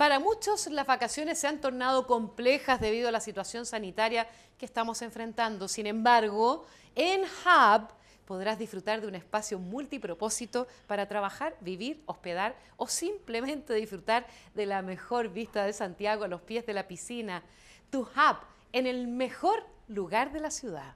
Para muchos las vacaciones se han tornado complejas debido a la situación sanitaria que estamos enfrentando. Sin embargo, en Hub podrás disfrutar de un espacio multipropósito para trabajar, vivir, hospedar o simplemente disfrutar de la mejor vista de Santiago a los pies de la piscina. Tu Hub en el mejor lugar de la ciudad.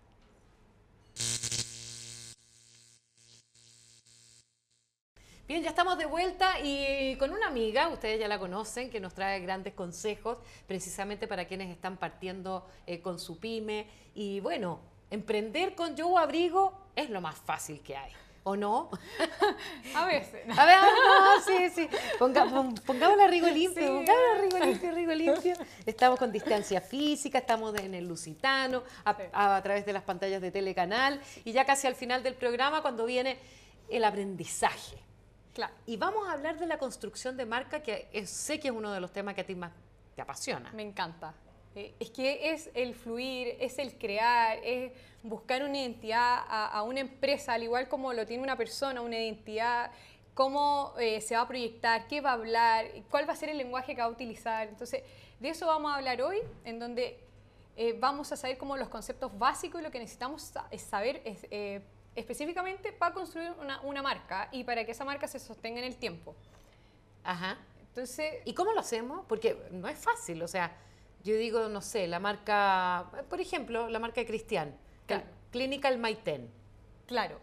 Bien, ya estamos de vuelta y con una amiga, ustedes ya la conocen, que nos trae grandes consejos precisamente para quienes están partiendo eh, con su pyme. Y bueno, emprender con Yo Abrigo es lo más fácil que hay. ¿O no? A veces. A ver, no, sí, sí. Ponga, pongamos la Rigo limpio, pongamos la Rigo limpio, Rigo limpio. Estamos con distancia física, estamos en el Lusitano, a, a través de las pantallas de Telecanal y ya casi al final del programa cuando viene el aprendizaje. Claro. Y vamos a hablar de la construcción de marca, que sé que es uno de los temas que a ti más te apasiona. Me encanta. Eh, es que es el fluir, es el crear, es buscar una identidad a, una empresa, al igual como lo tiene una persona, una identidad, cómo eh, se va a proyectar, qué va a hablar, cuál va a ser el lenguaje que va a utilizar. Entonces, de eso vamos a hablar hoy, en donde eh, vamos a saber como los conceptos básicos y lo que necesitamos es saber es, específicamente para construir una, marca y para que esa marca se sostenga en el tiempo. Ajá. Entonces, ¿y cómo lo hacemos? Porque no es fácil, o sea, yo digo, no sé, la marca, por ejemplo, la marca de Cristian, claro. Clinical Maiten. Claro.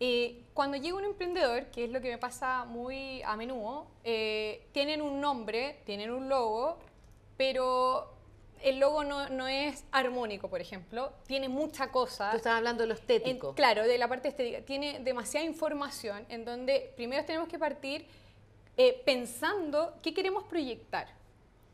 Eh, cuando llega un emprendedor, que es lo que me pasa muy a menudo, eh, tienen un nombre, tienen un logo, pero el logo no, es armónico, por ejemplo, tiene mucha cosa. Tú estás hablando de lo estético. claro, de la parte estética. Tiene demasiada información en donde primero tenemos que partir eh, pensando qué queremos proyectar.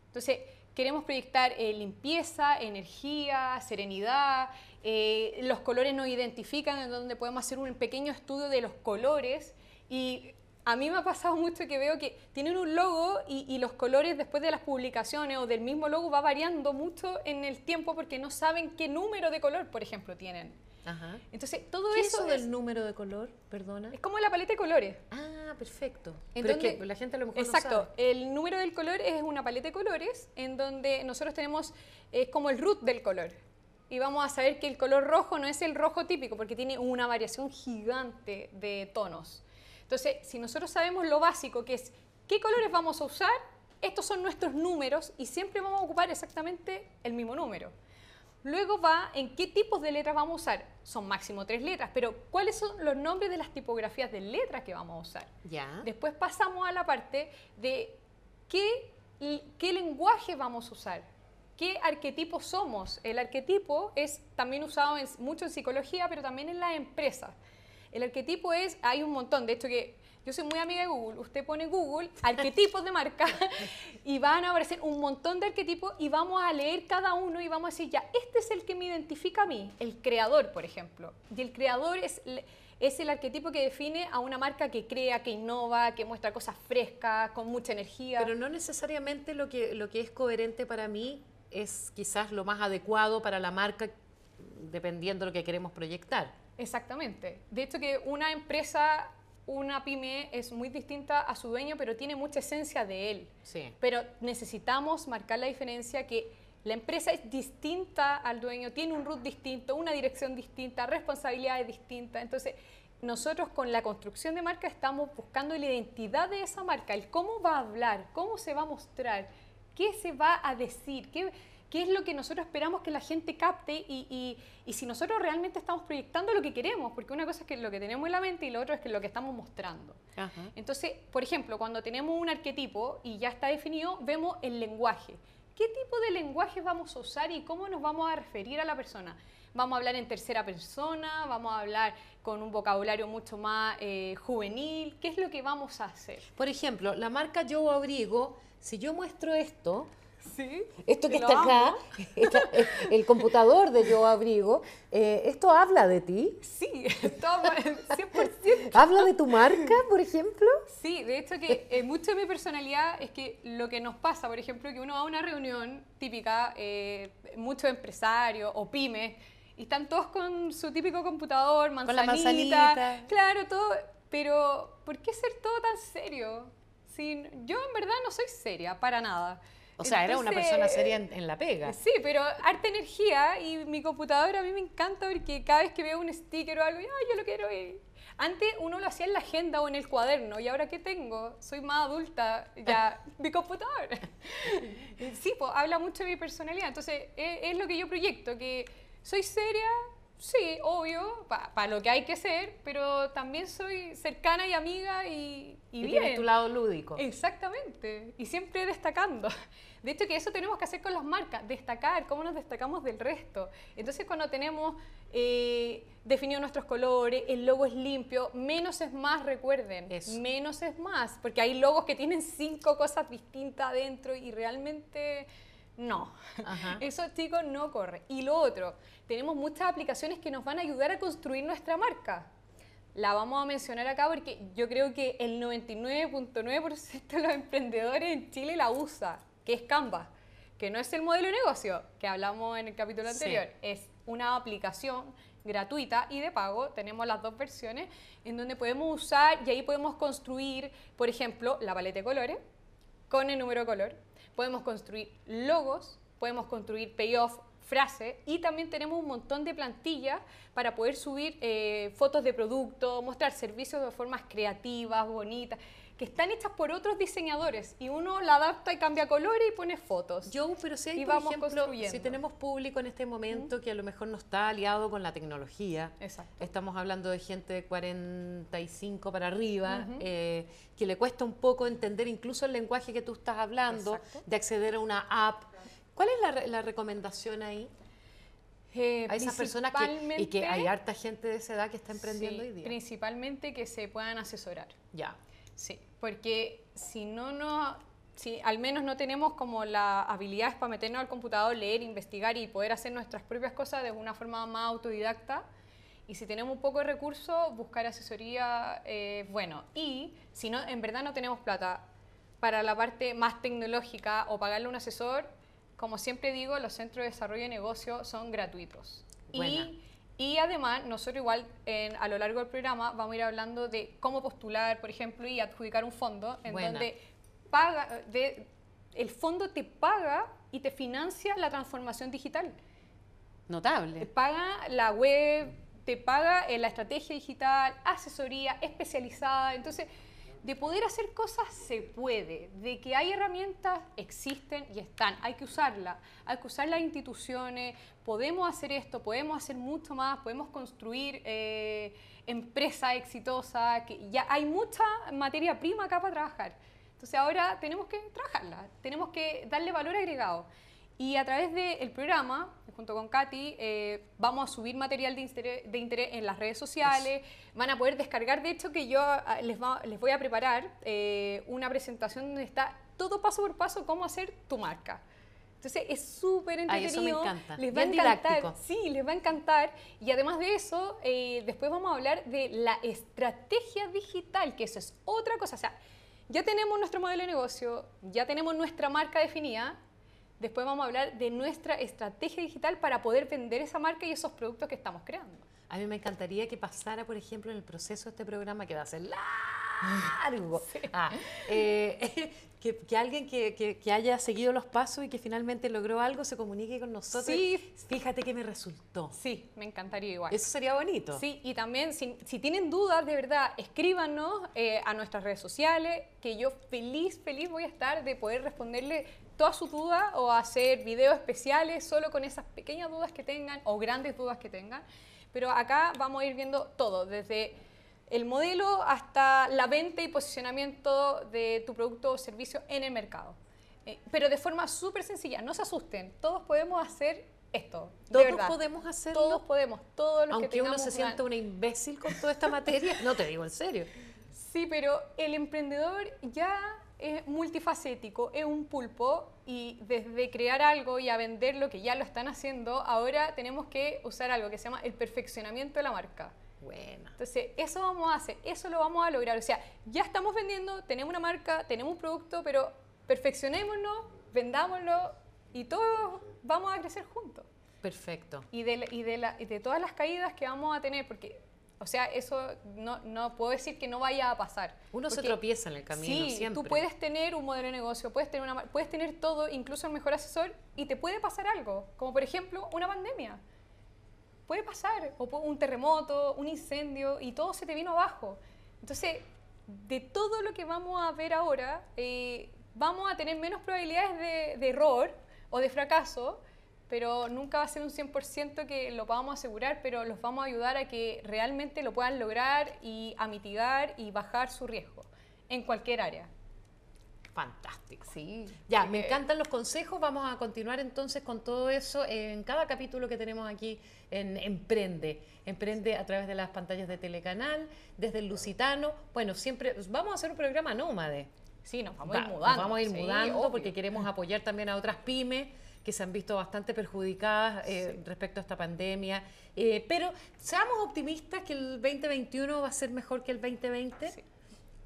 Entonces, queremos proyectar eh, limpieza, energía, serenidad, eh, los colores nos identifican, en donde podemos hacer un pequeño estudio de los colores y a mí me ha pasado mucho que veo que tienen un logo y, los colores después de las publicaciones o del mismo logo va variando mucho en el tiempo porque no saben qué número de color, por ejemplo, tienen. Ajá. Entonces, todo ¿Qué eso, del número de color, perdona. Es como la paleta de colores. Ah, perfecto. Entonces, la gente a lo mejor Exacto. No sabe. El número del color es una paleta de colores en donde nosotros tenemos, es como el root del color. Y vamos a saber que el color rojo no es el rojo típico porque tiene una variación gigante de tonos. Entonces, si nosotros sabemos lo básico, que es qué colores vamos a usar, estos son nuestros números y siempre vamos a ocupar exactamente el mismo número. Luego va en qué tipos de letras vamos a usar. Son máximo tres letras, pero ¿cuáles son los nombres de las tipografías de letras que vamos a usar? Ya. Después pasamos a la parte de qué, qué lenguaje vamos a usar. ¿Qué arquetipo somos? El arquetipo es también usado en, mucho en psicología, pero también en las empresas. El arquetipo es, hay un montón, de hecho que yo soy muy amiga de Google, usted pone Google, arquetipos de marca, y van a aparecer un montón de arquetipos y vamos a leer cada uno y vamos a decir, ya, este es el que me identifica a mí, el creador, por ejemplo. Y el creador es, es el arquetipo que define a una marca que crea, que innova, que muestra cosas frescas, con mucha energía. Pero no necesariamente lo que, lo que es coherente para mí es quizás lo más adecuado para la marca, dependiendo de lo que queremos proyectar. Exactamente. De hecho que una empresa, una pyme es muy distinta a su dueño, pero tiene mucha esencia de él. Sí. Pero necesitamos marcar la diferencia que la empresa es distinta al dueño, tiene un root distinto, una dirección distinta, responsabilidades distintas. Entonces, nosotros con la construcción de marca estamos buscando la identidad de esa marca, el cómo va a hablar, cómo se va a mostrar, qué se va a decir, qué, qué es lo que nosotros esperamos que la gente capte y, si nosotros realmente estamos proyectando lo que queremos, porque una cosa es que lo que tenemos en la mente y lo otro es que lo que estamos mostrando. Entonces, por ejemplo, cuando tenemos un arquetipo y ya está definido, vemos el lenguaje. ¿Qué tipo de lenguaje vamos a usar y cómo nos vamos a referir a la persona? Vamos a hablar en tercera persona, vamos a hablar con un vocabulario mucho más eh, juvenil. ¿Qué es lo que vamos a hacer? Por ejemplo, la marca Yo Abrigo, si yo muestro esto, Sí. Esto que está acá, el computador de Yo Abrigo, eh, ¿esto habla de ti? Sí, 100%. ¿Habla de tu marca, por ejemplo? Sí, de hecho que eh, mucho de mi personalidad es que lo que nos pasa, por ejemplo, que uno va a una reunión típica, eh, muchos empresarios o pymes, y están todos con su típico computador, manzanita, con la manzanita. claro, todo, pero ¿por qué ser todo tan serio? sin... Yo en verdad no soy seria, para nada. O sea, era una persona seria en, la pega. Sí, pero harta energía y mi computadora a mí me encanta porque cada vez que veo un sticker o algo, yo lo quiero ir. Antes uno lo hacía en la agenda o en el cuaderno y ahora ¿qué tengo? Soy más adulta, ya mi computador. sí, pues habla mucho de mi personalidad, entonces es, es lo que yo proyecto, que soy seria, Sí, obvio, para lo que hay que ser, pero también soy cercana y amiga y, y, y Tienes tu lado lúdico. Exactamente, y siempre destacando. De hecho, que eso tenemos que hacer con las marcas, destacar, cómo nos destacamos del resto. Entonces, cuando tenemos eh, definido nuestros colores, el logo es limpio, menos es más, recuerden, menos es más, porque hay logos que tienen cinco cosas distintas adentro y realmente no, eso chicos no corre. Y lo otro, tenemos muchas aplicaciones que nos van a ayudar a construir nuestra marca. La vamos a mencionar acá porque yo creo que el 99.9% de los emprendedores en Chile la usa, que es Canva, que no es el modelo de negocio que hablamos en el capítulo anterior, es una aplicación gratuita y de pago. Tenemos las dos versiones en donde podemos usar y ahí podemos construir, por ejemplo, la paleta de colores con el número de color podemos construir logos, podemos construir payoff, frase y también tenemos un montón de plantillas para poder subir eh, fotos de producto, mostrar servicios de formas creativas, bonitas que están hechas por otros diseñadores y uno la adapta y cambia colores y pone fotos. Yo, pero si hay, por ejemplo, si tenemos público en este momento que a lo mejor no está aliado con la tecnología, estamos hablando de gente de 45 para arriba, eh, que le cuesta un poco entender incluso el lenguaje que tú estás hablando, de acceder a una app. ¿Cuál es la, recomendación ahí? Eh, a esas personas que, y que hay harta gente de esa edad que está emprendiendo hoy día. Principalmente que se puedan asesorar. Ya. Sí, porque si no no, si al menos no tenemos como la habilidad para meternos al computador, leer, investigar y poder hacer nuestras propias cosas de una forma más autodidacta, y si tenemos un poco de recursos, buscar asesoría, eh, bueno, y si no, en verdad no tenemos plata para la parte más tecnológica o pagarle a un asesor, como siempre digo, los centros de desarrollo de negocio son gratuitos. Y y además, nosotros igual a lo largo del programa vamos a ir hablando de cómo postular, por ejemplo, y adjudicar un fondo en donde paga, de, el fondo te paga y te financia la transformación digital. Notable. Te paga la web, te paga la estrategia digital, asesoría especializada. Entonces, de poder hacer cosas se puede, de que hay herramientas, existen y están, hay que usarlas, hay que usar las instituciones, podemos hacer esto, podemos hacer mucho más, podemos construir eh, empresas exitosas, que ya hay mucha materia prima acá para trabajar. Entonces ahora tenemos que trabajarla, tenemos que darle valor agregado. Y a través del programa, junto con Katy, eh, vamos a subir material de interés, de interés, en las redes sociales. Van a poder descargar, de hecho, que yo ah, les, les voy a preparar eh, una presentación donde está todo paso por paso cómo hacer tu marca. Entonces es súper entretenido. eso me encanta. Les va a encantar. Sí, les va a encantar. Y además de eso, eh, después vamos a hablar de la estrategia digital, que eso es otra cosa. O sea, ya tenemos nuestro modelo de negocio, ya tenemos nuestra marca definida, Después vamos a hablar de nuestra estrategia digital para poder vender esa marca y esos productos que estamos creando. A mí me encantaría que pasara, por ejemplo, en el proceso de este programa, que va a ser largo, ah, eh, que, alguien que, haya seguido los pasos y que finalmente logró algo se comunique con nosotros. Sí. Fíjate que me resultó. Sí, me encantaría igual. Eso sería bonito. Sí, y también si, tienen dudas, de verdad, escríbanos eh, a nuestras redes sociales, que yo feliz, feliz voy a estar de poder responderle todas sus dudas o hacer videos especiales solo con esas pequeñas dudas que tengan o grandes dudas que tengan. Pero acá vamos a ir viendo todo, desde el modelo hasta la venta y posicionamiento de tu producto o servicio en el mercado. Eh, pero de forma súper sencilla, no se asusten, todos podemos hacer esto. Todos podemos hacerlo. Todos podemos, todos los Aunque uno se sienta una imbécil con toda esta materia, no te digo en serio. Sí, pero el emprendedor ya es multifacético, es un pulpo y desde crear algo y a vender lo que ya lo están haciendo, ahora tenemos que usar algo que se llama el perfeccionamiento de la marca. Bueno. Entonces, eso vamos a hacer, eso lo vamos a lograr. O sea, ya estamos vendiendo, tenemos una marca, tenemos un producto, pero perfeccionémonos, vendámoslo y todos vamos a crecer juntos. Perfecto. Y de, y de, la, y de todas las caídas que vamos a tener, porque O sea, eso no, no puedo decir que no vaya a pasar. Uno se tropieza en el camino sí, siempre. tú puedes tener un modelo de negocio, puedes tener, una, puedes tener todo, incluso el mejor asesor, y te puede pasar algo, como por ejemplo una pandemia. Puede pasar, o un terremoto, un incendio, y todo se te vino abajo. Entonces, de todo lo que vamos a ver ahora, eh, vamos a tener menos probabilidades de, de error o de fracaso, pero nunca va a ser un 100% que lo podamos asegurar, pero los vamos a ayudar a que realmente lo puedan lograr y a mitigar y bajar su riesgo en cualquier área. Fantástico. Sí. Ya, me encantan los consejos. Vamos a continuar entonces con todo eso en cada capítulo que tenemos aquí en Emprende. Emprende a través de las pantallas de Telecanal, desde el Lusitano. Bueno, siempre vamos a hacer un programa nómade. Sí, nos vamos a ir mudando. Nos vamos a ir sí, mudando obvio. porque queremos apoyar también a otras pymes que se han visto bastante perjudicadas eh, respecto a esta pandemia. Eh, pero seamos optimistas que el 2021 va a ser mejor que el 2020. Sí.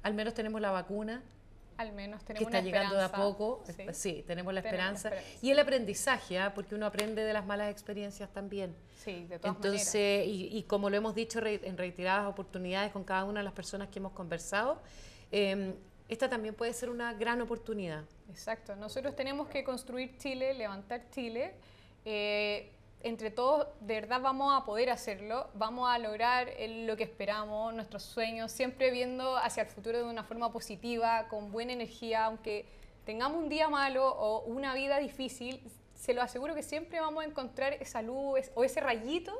Al menos tenemos la vacuna Al menos que tenemos está una llegando de a poco. Sí. Sí, tenemos la Tenemos la esperanza. Y el aprendizaje, ¿ah? porque uno aprende de las malas experiencias también. Sí, de todas Entonces, y, y como lo hemos dicho re- en reiteradas oportunidades con cada una de las personas que hemos conversado, eh, esta también puede ser una gran oportunidad. Exacto. Nosotros tenemos que construir Chile, levantar Chile. Eh, entre todos, de verdad vamos a poder hacerlo, vamos a lograr lo que esperamos, nuestros sueños, siempre viendo hacia el futuro de una forma positiva, con buena energía, aunque tengamos un día malo o una vida difícil, se lo aseguro que siempre vamos a encontrar esa luz o ese rayito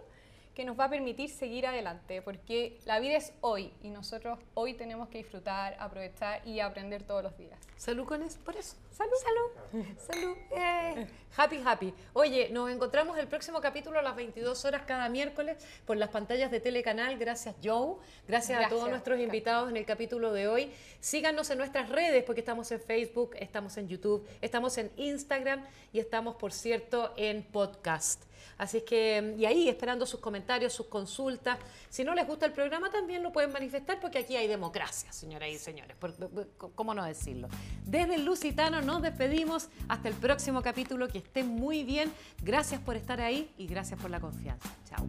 que nos va a permitir seguir adelante, porque la vida es hoy y nosotros hoy tenemos que disfrutar, aprovechar y aprender todos los días. Salud con eso, por eso. Salud. Salud. Salud. Eh. Happy, happy. Oye, nos encontramos el próximo capítulo a las 22 horas cada miércoles por las pantallas de Telecanal. Gracias, Joe. Gracias, a todos Gracias, nuestros invitados en el capítulo de hoy. Síganos en nuestras redes porque estamos en Facebook, estamos en YouTube, estamos en Instagram y estamos, por cierto, en podcast. Así es que, y ahí esperando sus comentarios, sus consultas. Si no les gusta el programa, también lo pueden manifestar porque aquí hay democracia, señoras y señores. ¿Cómo no decirlo? Desde el Lusitano nos despedimos. Hasta el próximo capítulo. Que estén muy bien. Gracias por estar ahí y gracias por la confianza. Chao.